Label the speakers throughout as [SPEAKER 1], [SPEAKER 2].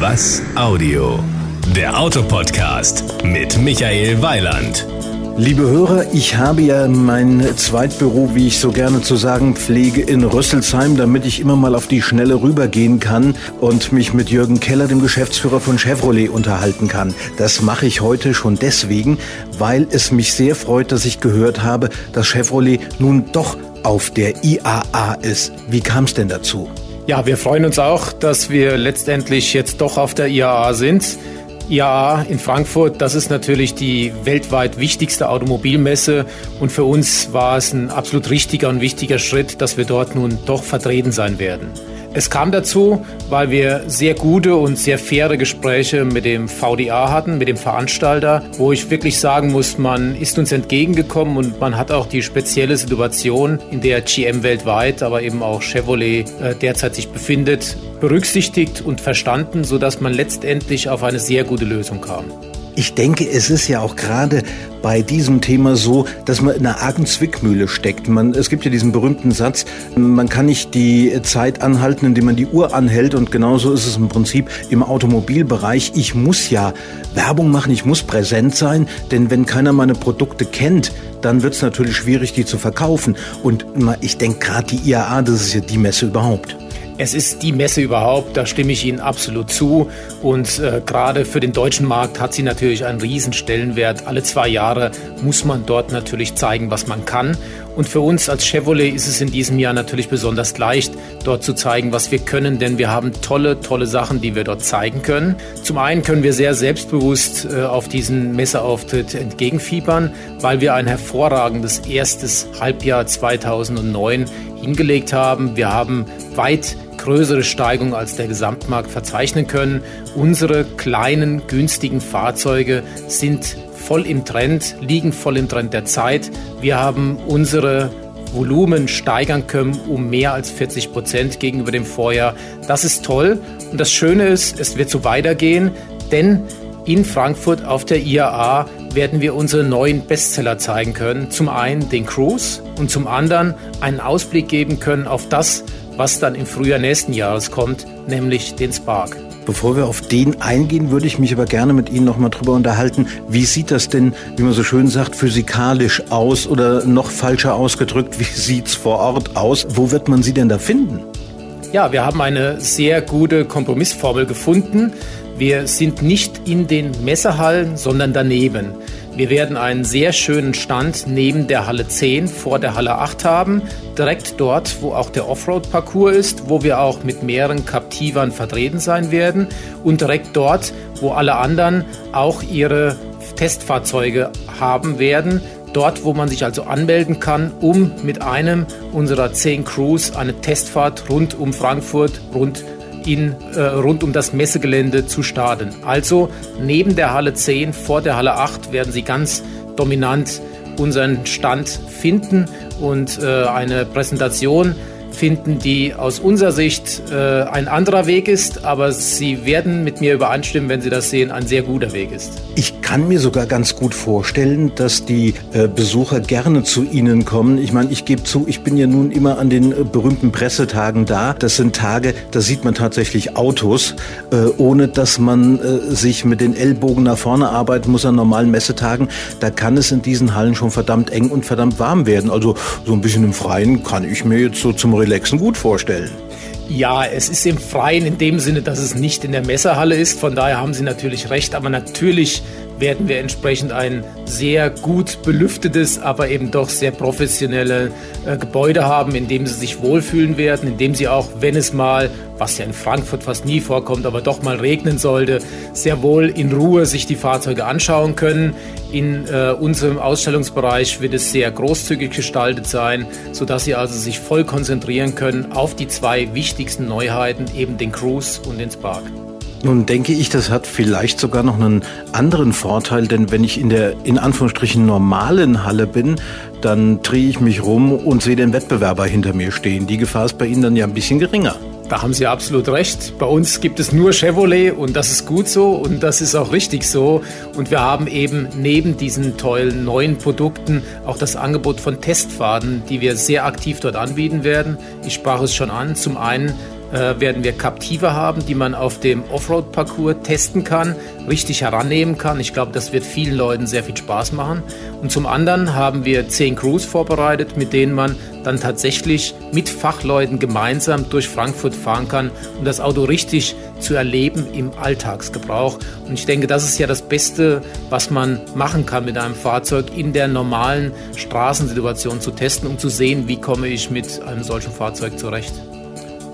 [SPEAKER 1] Was Audio? Der Autopodcast mit Michael Weiland.
[SPEAKER 2] Liebe Hörer, ich habe ja mein Zweitbüro, wie ich so gerne zu sagen pflege, in Rüsselsheim, damit ich immer mal auf die Schnelle rübergehen kann und mich mit Jürgen Keller, dem Geschäftsführer von Chevrolet, unterhalten kann. Das mache ich heute schon deswegen, weil es mich sehr freut, dass ich gehört habe, dass Chevrolet nun doch auf der IAA ist. Wie kam es denn dazu?
[SPEAKER 3] Ja, wir freuen uns auch, dass wir letztendlich jetzt doch auf der IAA sind. IAA in Frankfurt, das ist natürlich die weltweit wichtigste Automobilmesse und für uns war es ein absolut richtiger und wichtiger Schritt, dass wir dort nun doch vertreten sein werden. Es kam dazu, weil wir sehr gute und sehr faire Gespräche mit dem VDA hatten, mit dem Veranstalter, wo ich wirklich sagen muss, man ist uns entgegengekommen und man hat auch die spezielle Situation, in der GM weltweit, aber eben auch Chevrolet äh, derzeit sich befindet, berücksichtigt und verstanden, sodass man letztendlich auf eine sehr gute Lösung kam.
[SPEAKER 2] Ich denke, es ist ja auch gerade bei diesem Thema so, dass man in einer argen Zwickmühle steckt. Man, es gibt ja diesen berühmten Satz, man kann nicht die Zeit anhalten, indem man die Uhr anhält. Und genauso ist es im Prinzip im Automobilbereich. Ich muss ja Werbung machen, ich muss präsent sein, denn wenn keiner meine Produkte kennt, dann wird es natürlich schwierig, die zu verkaufen. Und ich denke gerade die IAA, das ist ja die Messe überhaupt.
[SPEAKER 3] Es ist die Messe überhaupt, da stimme ich Ihnen absolut zu. Und äh, gerade für den deutschen Markt hat sie natürlich einen riesen Stellenwert. Alle zwei Jahre muss man dort natürlich zeigen, was man kann. Und für uns als Chevrolet ist es in diesem Jahr natürlich besonders leicht, dort zu zeigen, was wir können, denn wir haben tolle, tolle Sachen, die wir dort zeigen können. Zum einen können wir sehr selbstbewusst äh, auf diesen Messeauftritt entgegenfiebern, weil wir ein hervorragendes erstes Halbjahr 2009 hingelegt haben. Wir haben weit größere Steigung als der Gesamtmarkt verzeichnen können. Unsere kleinen, günstigen Fahrzeuge sind voll im Trend, liegen voll im Trend der Zeit. Wir haben unsere Volumen steigern können um mehr als 40 Prozent gegenüber dem Vorjahr. Das ist toll. Und das Schöne ist, es wird so weitergehen, denn in Frankfurt auf der IAA werden wir unsere neuen Bestseller zeigen können. Zum einen den Cruise und zum anderen einen Ausblick geben können auf das, was dann im Frühjahr nächsten Jahres kommt, nämlich den Spark.
[SPEAKER 2] Bevor wir auf den eingehen, würde ich mich aber gerne mit Ihnen noch mal drüber unterhalten. Wie sieht das denn, wie man so schön sagt, physikalisch aus oder noch falscher ausgedrückt, wie sieht's vor Ort aus? Wo wird man Sie denn da finden?
[SPEAKER 3] Ja, wir haben eine sehr gute Kompromissformel gefunden. Wir sind nicht in den Messehallen, sondern daneben. Wir werden einen sehr schönen Stand neben der Halle 10 vor der Halle 8 haben, direkt dort, wo auch der Offroad-Parcours ist, wo wir auch mit mehreren Captivern vertreten sein werden und direkt dort, wo alle anderen auch ihre Testfahrzeuge haben werden, dort, wo man sich also anmelden kann, um mit einem unserer 10 Crews eine Testfahrt rund um Frankfurt, rund in, äh, rund um das Messegelände zu starten. Also neben der Halle 10, vor der Halle 8 werden Sie ganz dominant unseren Stand finden und äh, eine Präsentation finden, die aus unserer Sicht äh, ein anderer Weg ist, aber Sie werden mit mir übereinstimmen, wenn Sie das sehen, ein sehr guter Weg ist.
[SPEAKER 2] Ich kann mir sogar ganz gut vorstellen, dass die äh, Besucher gerne zu Ihnen kommen. Ich meine, ich gebe zu, ich bin ja nun immer an den äh, berühmten Pressetagen da. Das sind Tage, da sieht man tatsächlich Autos, äh, ohne dass man äh, sich mit den Ellbogen nach vorne arbeiten muss an normalen Messetagen. Da kann es in diesen Hallen schon verdammt eng und verdammt warm werden. Also so ein bisschen im Freien kann ich mir jetzt so zum Relaxen gut vorstellen.
[SPEAKER 3] Ja, es ist im Freien in dem Sinne, dass es nicht in der Messerhalle ist. Von daher haben Sie natürlich recht. Aber natürlich werden wir entsprechend ein sehr gut belüftetes, aber eben doch sehr professionelle äh, Gebäude haben, in dem sie sich wohlfühlen werden, in dem sie auch, wenn es mal, was ja in Frankfurt fast nie vorkommt, aber doch mal regnen sollte, sehr wohl in Ruhe sich die Fahrzeuge anschauen können. In äh, unserem Ausstellungsbereich wird es sehr großzügig gestaltet sein, sodass sie also sich voll konzentrieren können auf die zwei wichtigsten Neuheiten, eben den Cruise und den Spark.
[SPEAKER 2] Nun denke ich, das hat vielleicht sogar noch einen anderen Vorteil, denn wenn ich in der in Anführungsstrichen normalen Halle bin, dann drehe ich mich rum und sehe den Wettbewerber hinter mir stehen. Die Gefahr ist bei Ihnen dann ja ein bisschen geringer.
[SPEAKER 3] Da haben Sie absolut recht. Bei uns gibt es nur Chevrolet und das ist gut so und das ist auch richtig so. Und wir haben eben neben diesen tollen neuen Produkten auch das Angebot von Testfahrten, die wir sehr aktiv dort anbieten werden. Ich sprach es schon an. Zum einen äh, werden wir Captiva haben, die man auf dem Offroad-Parcours testen kann, richtig herannehmen kann. Ich glaube, das wird vielen Leuten sehr viel Spaß machen. Und zum anderen haben wir zehn Crews vorbereitet, mit denen man dann tatsächlich mit Fachleuten gemeinsam durch Frankfurt fahren kann, um das Auto richtig zu erleben im Alltagsgebrauch. Und ich denke, das ist ja das Beste, was man machen kann mit einem Fahrzeug in der normalen Straßensituation zu testen, um zu sehen, wie komme ich mit einem solchen Fahrzeug zurecht.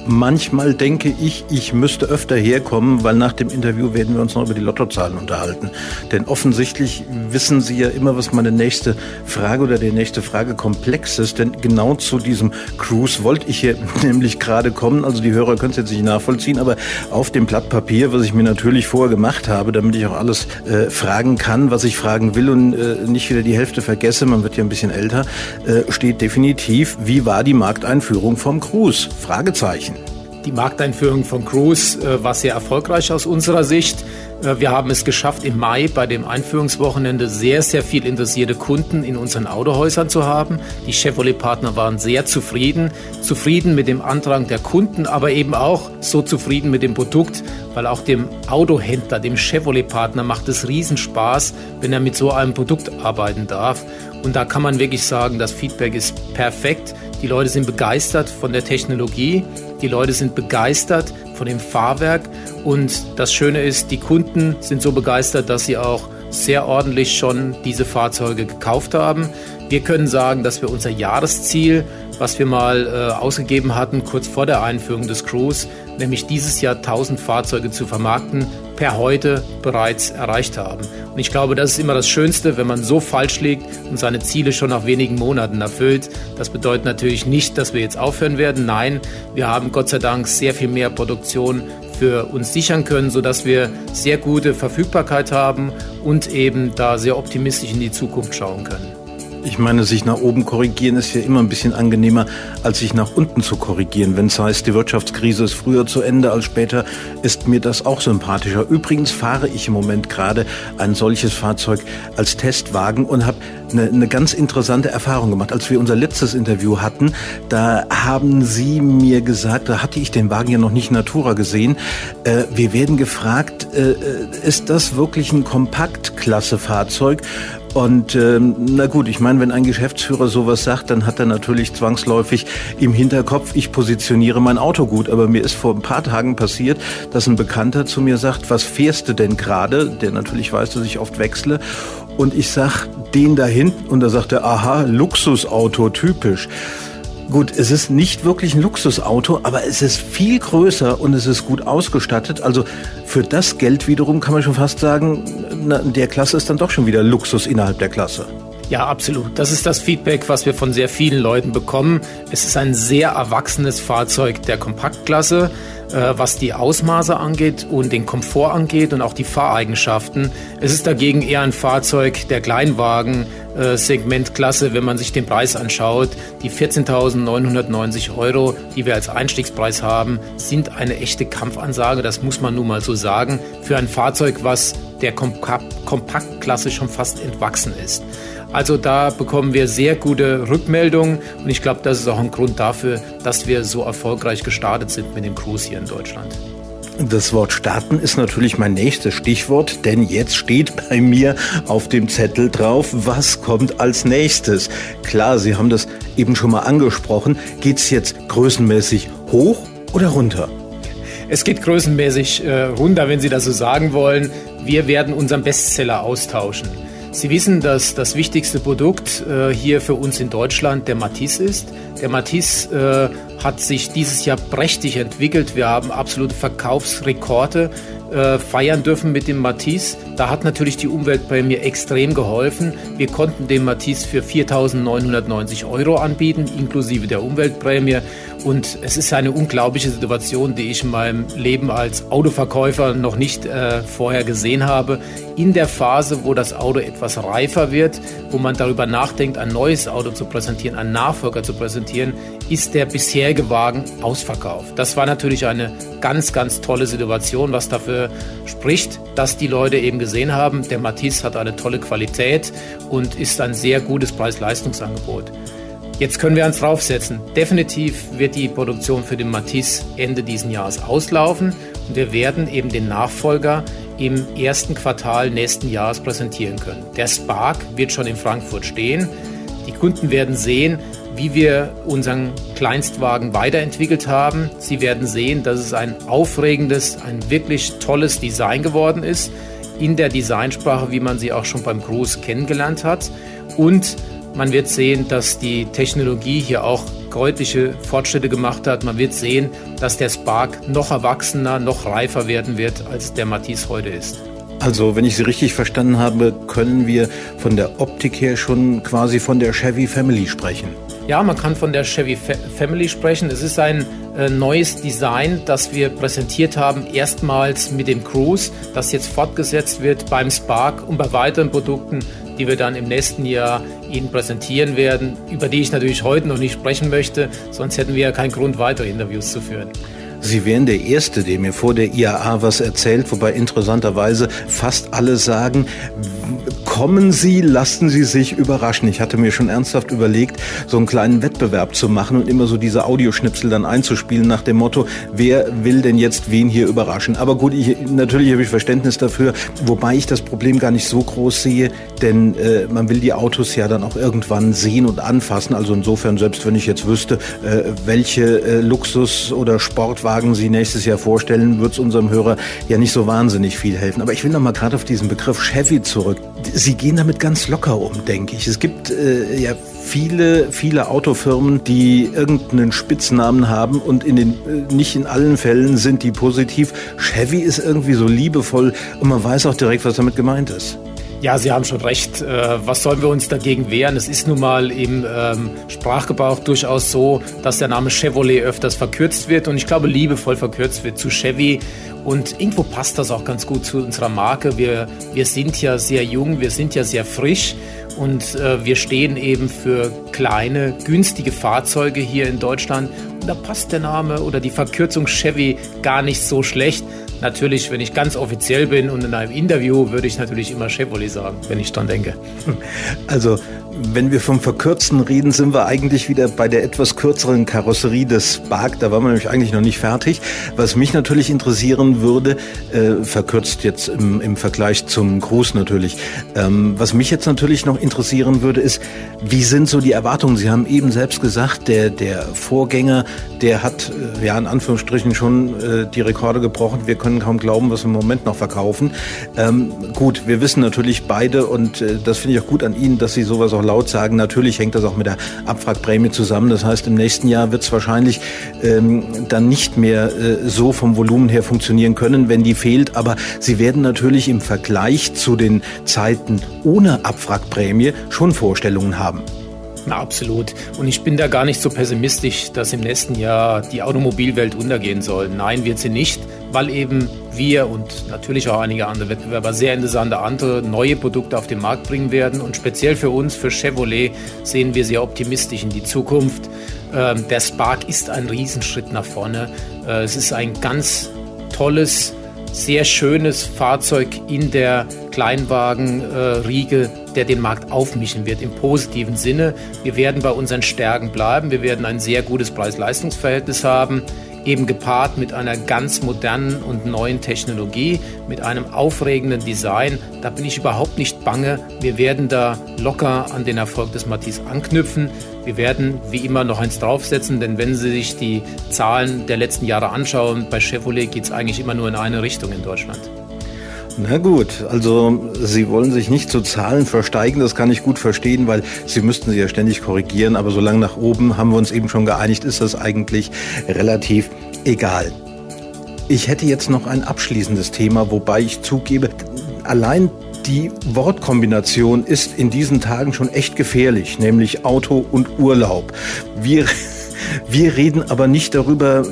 [SPEAKER 2] Manchmal denke ich, ich müsste öfter herkommen, weil nach dem Interview werden wir uns noch über die Lottozahlen unterhalten. Denn offensichtlich wissen Sie ja immer, was meine nächste Frage oder der nächste Fragekomplex ist. Denn genau zu diesem Cruise wollte ich hier nämlich gerade kommen. Also die Hörer können es jetzt nicht nachvollziehen, aber auf dem Blatt Papier, was ich mir natürlich vorher gemacht habe, damit ich auch alles äh, fragen kann, was ich fragen will und äh, nicht wieder die Hälfte vergesse, man wird ja ein bisschen älter, äh, steht definitiv, wie war die Markteinführung vom Cruise? Fragezeichen.
[SPEAKER 3] Die Markteinführung von Cruise äh, war sehr erfolgreich aus unserer Sicht. Äh, wir haben es geschafft, im Mai bei dem Einführungswochenende sehr, sehr viel interessierte Kunden in unseren Autohäusern zu haben. Die Chevrolet-Partner waren sehr zufrieden, zufrieden mit dem Antrag der Kunden, aber eben auch so zufrieden mit dem Produkt, weil auch dem Autohändler, dem Chevrolet-Partner macht es Riesenspaß, wenn er mit so einem Produkt arbeiten darf. Und da kann man wirklich sagen, das Feedback ist perfekt. Die Leute sind begeistert von der Technologie. Die Leute sind begeistert von dem Fahrwerk und das Schöne ist, die Kunden sind so begeistert, dass sie auch sehr ordentlich schon diese Fahrzeuge gekauft haben. Wir können sagen, dass wir unser Jahresziel, was wir mal äh, ausgegeben hatten, kurz vor der Einführung des Cruise, nämlich dieses Jahr 1000 Fahrzeuge zu vermarkten, per heute bereits erreicht haben. Und ich glaube, das ist immer das Schönste, wenn man so falsch liegt und seine Ziele schon nach wenigen Monaten erfüllt. Das bedeutet natürlich nicht, dass wir jetzt aufhören werden. Nein, wir haben Gott sei Dank sehr viel mehr Produktion für uns sichern können, sodass wir sehr gute Verfügbarkeit haben und eben da sehr optimistisch in die Zukunft schauen können.
[SPEAKER 2] Ich meine, sich nach oben korrigieren ist ja immer ein bisschen angenehmer, als sich nach unten zu korrigieren. Wenn es heißt, die Wirtschaftskrise ist früher zu Ende als später, ist mir das auch sympathischer. Übrigens fahre ich im Moment gerade ein solches Fahrzeug als Testwagen und habe eine, eine ganz interessante Erfahrung gemacht. Als wir unser letztes Interview hatten, da haben Sie mir gesagt, da hatte ich den Wagen ja noch nicht Natura gesehen, äh, wir werden gefragt, äh, äh ist das wirklich ein Kompaktklasse-Fahrzeug? Und ähm, na gut, ich meine, wenn ein Geschäftsführer sowas sagt, dann hat er natürlich zwangsläufig im Hinterkopf, ich positioniere mein Auto gut. Aber mir ist vor ein paar Tagen passiert, dass ein Bekannter zu mir sagt, was fährst du denn gerade? Der natürlich weiß, dass ich oft wechsle. Und ich sag den da hinten und da sagt er, aha, Luxusauto, typisch. Gut, es ist nicht wirklich ein Luxusauto, aber es ist viel größer und es ist gut ausgestattet. Also für das Geld wiederum kann man schon fast sagen, na, der Klasse ist dann doch schon wieder Luxus innerhalb der Klasse.
[SPEAKER 3] Ja, absolut. Das ist das Feedback, was wir von sehr vielen Leuten bekommen. Es ist ein sehr erwachsenes Fahrzeug der Kompaktklasse, äh, was die Ausmaße angeht und den Komfort angeht und auch die Fahreigenschaften. Es ist dagegen eher ein Fahrzeug der Kleinwagen, äh, wenn man sich den Preis anschaut. Die 14.990 Euro, die wir als Einstiegspreis haben, sind eine echte Kampfansage. Das muss man nun mal so sagen. Für ein Fahrzeug, was der Kompaktklasse schon fast entwachsen ist. Also da bekommen wir sehr gute Rückmeldungen und ich glaube, das ist auch ein Grund dafür, dass wir so erfolgreich gestartet sind mit dem Cruise hier in Deutschland.
[SPEAKER 2] Das Wort starten ist natürlich mein nächstes Stichwort, denn jetzt steht bei mir auf dem Zettel drauf, was kommt als nächstes. Klar, Sie haben das eben schon mal angesprochen. Geht es jetzt größenmäßig hoch oder runter?
[SPEAKER 3] Es geht größenmäßig äh, runter, wenn Sie das so sagen wollen. Wir werden unseren Bestseller austauschen. Sie wissen, dass das wichtigste Produkt äh, hier für uns in Deutschland der Matisse ist. Der Matisse äh, hat sich dieses Jahr prächtig entwickelt. Wir haben absolute Verkaufsrekorde äh, feiern dürfen mit dem Matisse. Da hat natürlich die Umweltprämie extrem geholfen. Wir konnten den Matisse für 4.990 Euro anbieten, inklusive der Umweltprämie. Und es ist eine unglaubliche Situation, die ich in meinem Leben als Autoverkäufer noch nicht äh, vorher gesehen habe. In der Phase, wo das Auto etwas reifer wird, wo man darüber nachdenkt, ein neues Auto zu präsentieren, einen Nachfolger zu präsentieren, ist der bisherige Wagen ausverkauft. Das war natürlich eine ganz, ganz tolle Situation, was dafür spricht, dass die Leute eben gesehen haben, der Matisse hat eine tolle Qualität und ist ein sehr gutes Preis-Leistungsangebot. Jetzt können wir eins draufsetzen. Definitiv wird die Produktion für den Matisse Ende diesen Jahres auslaufen und wir werden eben den Nachfolger im ersten Quartal nächsten Jahres präsentieren können. Der Spark wird schon in Frankfurt stehen. Die Kunden werden sehen, wie wir unseren Kleinstwagen weiterentwickelt haben. Sie werden sehen, dass es ein aufregendes, ein wirklich tolles Design geworden ist, in der Designsprache, wie man sie auch schon beim Cruise kennengelernt hat. Und man wird sehen, dass die Technologie hier auch deutliche Fortschritte gemacht hat. Man wird sehen, dass der Spark noch erwachsener, noch reifer werden wird, als der Matisse heute ist.
[SPEAKER 2] Also, wenn ich Sie richtig verstanden habe, können wir von der Optik her schon quasi von der Chevy Family sprechen.
[SPEAKER 3] Ja, man kann von der Chevy Family sprechen. Es ist ein äh, neues Design, das wir präsentiert haben, erstmals mit dem Cruise, das jetzt fortgesetzt wird beim Spark und bei weiteren Produkten die wir dann im nächsten Jahr Ihnen präsentieren werden, über die ich natürlich heute noch nicht sprechen möchte, sonst hätten wir ja keinen Grund, weitere Interviews zu führen.
[SPEAKER 2] Sie wären der Erste, der mir vor der IAA was erzählt, wobei interessanterweise fast alle sagen, kommen Sie, lassen Sie sich überraschen. Ich hatte mir schon ernsthaft überlegt, so einen kleinen Wettbewerb zu machen und immer so diese Audioschnipsel dann einzuspielen nach dem Motto, wer will denn jetzt wen hier überraschen? Aber gut, ich, natürlich habe ich Verständnis dafür, wobei ich das Problem gar nicht so groß sehe, denn äh, man will die Autos ja dann auch irgendwann sehen und anfassen. Also insofern, selbst wenn ich jetzt wüsste, äh, welche äh, Luxus- oder Sportwagen Wagen Sie nächstes Jahr vorstellen, wird es unserem Hörer ja nicht so wahnsinnig viel helfen. Aber ich will noch mal gerade auf diesen Begriff Chevy zurück. Sie gehen damit ganz locker um, denke ich. Es gibt äh, ja viele, viele Autofirmen, die irgendeinen Spitznamen haben und in den, äh, nicht in allen Fällen sind die positiv. Chevy ist irgendwie so liebevoll und man weiß auch direkt, was damit gemeint ist.
[SPEAKER 3] Ja, Sie haben schon recht. Äh, was sollen wir uns dagegen wehren? Es ist nun mal im ähm, Sprachgebrauch durchaus so, dass der Name Chevrolet öfters verkürzt wird und ich glaube liebevoll verkürzt wird zu Chevy. Und irgendwo passt das auch ganz gut zu unserer Marke. Wir, wir sind ja sehr jung, wir sind ja sehr frisch und äh, wir stehen eben für kleine, günstige Fahrzeuge hier in Deutschland. Und da passt der Name oder die Verkürzung Chevy gar nicht so schlecht. Natürlich, wenn ich ganz offiziell bin und in einem Interview, würde ich natürlich immer Chevrolet sagen, wenn ich dran denke.
[SPEAKER 2] Also, wenn wir vom Verkürzten reden, sind wir eigentlich wieder bei der etwas kürzeren Karosserie des Spark. Da waren wir nämlich eigentlich noch nicht fertig. Was mich natürlich interessieren würde, äh, verkürzt jetzt im, im Vergleich zum Cruise natürlich. Ähm, was mich jetzt natürlich noch interessieren würde, ist, wie sind so die Erwartungen? Sie haben eben selbst gesagt, der, der Vorgänger, der hat äh, ja in Anführungsstrichen schon äh, die Rekorde gebrochen. Wir können kaum glauben, was wir im Moment noch verkaufen. Ähm, gut, wir wissen natürlich beide und äh, das finde ich auch gut an Ihnen, dass Sie sowas auch laut sagen. Natürlich hängt das auch mit der Abwrackprämie zusammen. Das heißt, im nächsten Jahr wird es wahrscheinlich ähm, dann nicht mehr äh, so vom Volumen her funktionieren können, wenn die fehlt. Aber Sie werden natürlich im Vergleich zu den Zeiten ohne Abwrackprämie schon Vorstellungen haben.
[SPEAKER 3] Na, absolut. Und ich bin da gar nicht so pessimistisch, dass im nächsten Jahr die Automobilwelt untergehen soll. Nein, wird sie nicht, weil eben wir und natürlich auch einige andere Wettbewerber sehr interessante andere neue Produkte auf den Markt bringen werden. Und speziell für uns, für Chevrolet, sehen wir sehr optimistisch in die Zukunft. Ähm, der Spark ist ein Riesenschritt nach vorne. Äh, es ist ein ganz tolles, sehr schönes Fahrzeug in der Kleinwagenriege, der den Markt aufmischen wird im positiven Sinne. Wir werden bei unseren Stärken bleiben. Wir werden ein sehr gutes Preis-Leistungs-Verhältnis haben eben gepaart mit einer ganz modernen und neuen Technologie, mit einem aufregenden Design. Da bin ich überhaupt nicht bange. Wir werden da locker an den Erfolg des Matisse anknüpfen. Wir werden wie immer noch eins draufsetzen, denn wenn Sie sich die Zahlen der letzten Jahre anschauen, bei Chevrolet geht es eigentlich immer nur in eine Richtung in Deutschland.
[SPEAKER 2] Na gut, also Sie wollen sich nicht zu Zahlen versteigen, das kann ich gut verstehen, weil Sie müssten sie ja ständig korrigieren, aber solange nach oben haben wir uns eben schon geeinigt, ist das eigentlich relativ egal. Ich hätte jetzt noch ein abschließendes Thema, wobei ich zugebe, allein die Wortkombination ist in diesen Tagen schon echt gefährlich, nämlich Auto und Urlaub. Wir wir reden aber nicht darüber,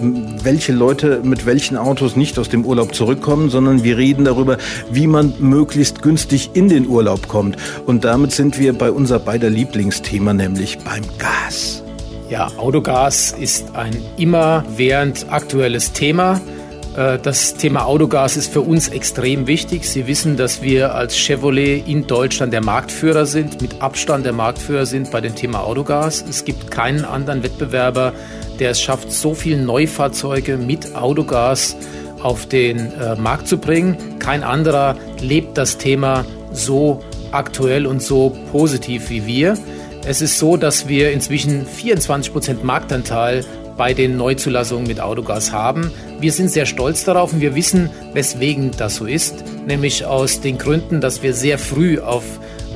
[SPEAKER 2] welche Leute mit welchen Autos nicht aus dem Urlaub zurückkommen, sondern wir reden darüber, wie man möglichst günstig in den Urlaub kommt. Und damit sind wir bei unser beider Lieblingsthema, nämlich beim Gas.
[SPEAKER 3] Ja, Autogas ist ein immerwährend aktuelles Thema. Äh, das Thema Autogas ist für uns extrem wichtig. Sie wissen, dass wir als Chevrolet in Deutschland der Marktführer sind, mit Abstand der Marktführer sind bei dem Thema Autogas. Es gibt keinen anderen Wettbewerber, der es schafft, so viele Neufahrzeuge mit Autogas auf den äh, Markt zu bringen. Kein anderer lebt das Thema so aktuell und so positiv wie wir. Es ist so, dass wir inzwischen 24 Prozent Marktanteil bei den Neuzulassungen mit Autogas haben. Wir sind sehr stolz darauf und wir wissen, weswegen das so ist, nämlich aus den Gründen, dass wir sehr früh auf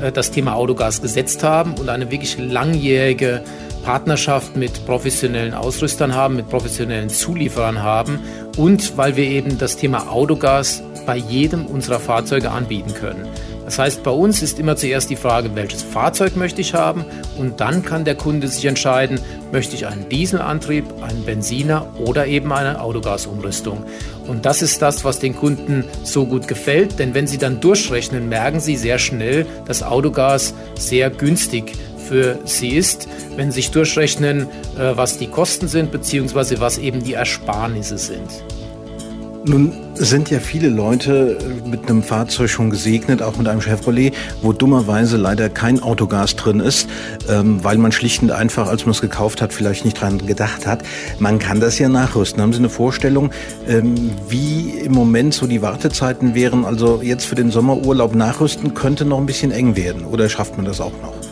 [SPEAKER 3] äh, das Thema Autogas gesetzt haben und eine wirklich langjährige Partnerschaft mit professionellen Ausrüstern haben, mit professionellen Zulieferern haben und weil wir eben das Thema Autogas bei jedem unserer Fahrzeuge anbieten können. Das heißt, bei uns ist immer zuerst die Frage, welches Fahrzeug möchte ich haben und dann kann der Kunde sich entscheiden, möchte ich einen Dieselantrieb, einen Benziner oder eben eine Autogasumrüstung. Und das ist das, was den Kunden so gut gefällt, denn wenn sie dann durchrechnen, merken sie sehr schnell, dass Autogas sehr günstig für sie ist, wenn sie sich durchrechnen, äh, was die Kosten sind, beziehungsweise was eben die Ersparnisse sind.
[SPEAKER 2] Nun sind ja viele Leute mit einem Fahrzeug schon gesegnet, auch mit einem Chevrolet, wo dummerweise leider kein Autogas drin ist, ähm, weil man schlicht und einfach, als man es gekauft hat, vielleicht nicht dran gedacht hat. Man kann das ja nachrüsten. Haben Sie eine Vorstellung, ähm, wie im Moment so die Wartezeiten wären? Also jetzt für den Sommerurlaub nachrüsten könnte noch ein bisschen eng werden. Oder schafft man das auch noch?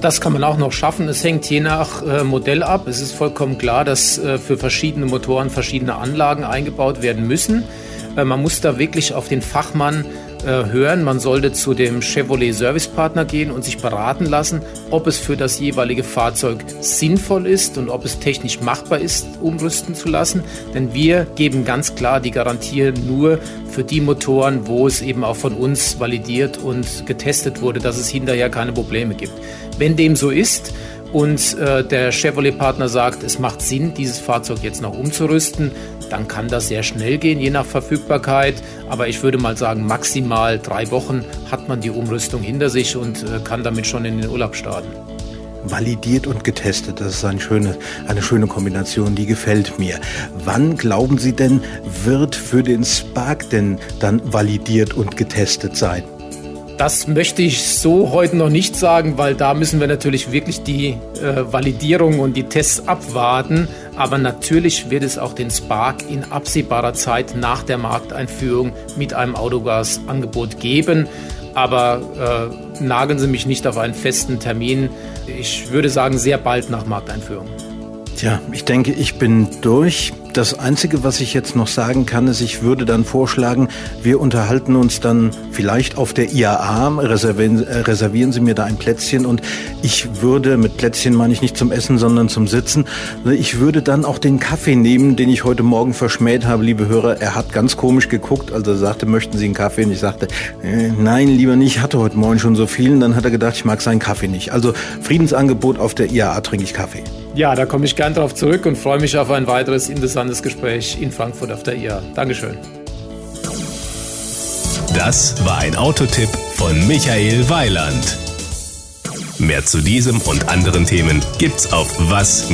[SPEAKER 3] Das kann man auch noch schaffen. Es hängt je nach äh, Modell ab. Es ist vollkommen klar, dass äh, für verschiedene Motoren verschiedene Anlagen eingebaut werden müssen. Äh, man muss da wirklich auf den Fachmann hören. Man sollte zu dem Chevrolet Service Partner gehen und sich beraten lassen, ob es für das jeweilige Fahrzeug sinnvoll ist und ob es technisch machbar ist, umrüsten zu lassen. Denn wir geben ganz klar die Garantie nur für die Motoren, wo es eben auch von uns validiert und getestet wurde, dass es hinterher keine Probleme gibt. Wenn dem so ist, und äh, der Chevrolet-Partner sagt, es macht Sinn, dieses Fahrzeug jetzt noch umzurüsten, dann kann das sehr schnell gehen, je nach Verfügbarkeit. Aber ich würde mal sagen, maximal drei Wochen hat man die Umrüstung hinter sich und äh, kann damit schon in den Urlaub starten.
[SPEAKER 2] Validiert und getestet, das ist eine schöne, eine schöne Kombination, die gefällt mir. Wann glauben Sie denn, wird für den Spark denn dann validiert und getestet sein?
[SPEAKER 3] Das möchte ich so heute noch nicht sagen, weil da müssen wir natürlich wirklich die äh, Validierung und die Tests abwarten. Aber natürlich wird es auch den Spark in absehbarer Zeit nach der Markteinführung mit einem Autogasangebot geben. Aber äh, nageln Sie mich nicht auf einen festen Termin. Ich würde sagen, sehr bald nach Markteinführung.
[SPEAKER 2] Tja, ich denke, ich bin durch. Das Einzige, was ich jetzt noch sagen kann, ist, ich würde dann vorschlagen, wir unterhalten uns dann vielleicht auf der IAA, reservieren, äh, reservieren Sie mir da ein Plätzchen und ich würde, mit Plätzchen meine ich nicht zum Essen, sondern zum Sitzen, ich würde dann auch den Kaffee nehmen, den ich heute Morgen verschmäht habe, liebe Hörer. Er hat ganz komisch geguckt, also er sagte, möchten Sie einen Kaffee? Und ich sagte, äh, nein, lieber nicht, ich hatte heute Morgen schon so viel und dann hat er gedacht, ich mag seinen Kaffee nicht. Also Friedensangebot auf der IAA trinke ich Kaffee.
[SPEAKER 3] Ja, da komme ich gern drauf zurück und freue mich auf ein weiteres interessantes Gespräch in Frankfurt auf der IA. Dankeschön.
[SPEAKER 1] Das war ein Autotipp von Michael Weiland. Mehr zu diesem und anderen Themen gibt's auf was-audio.de.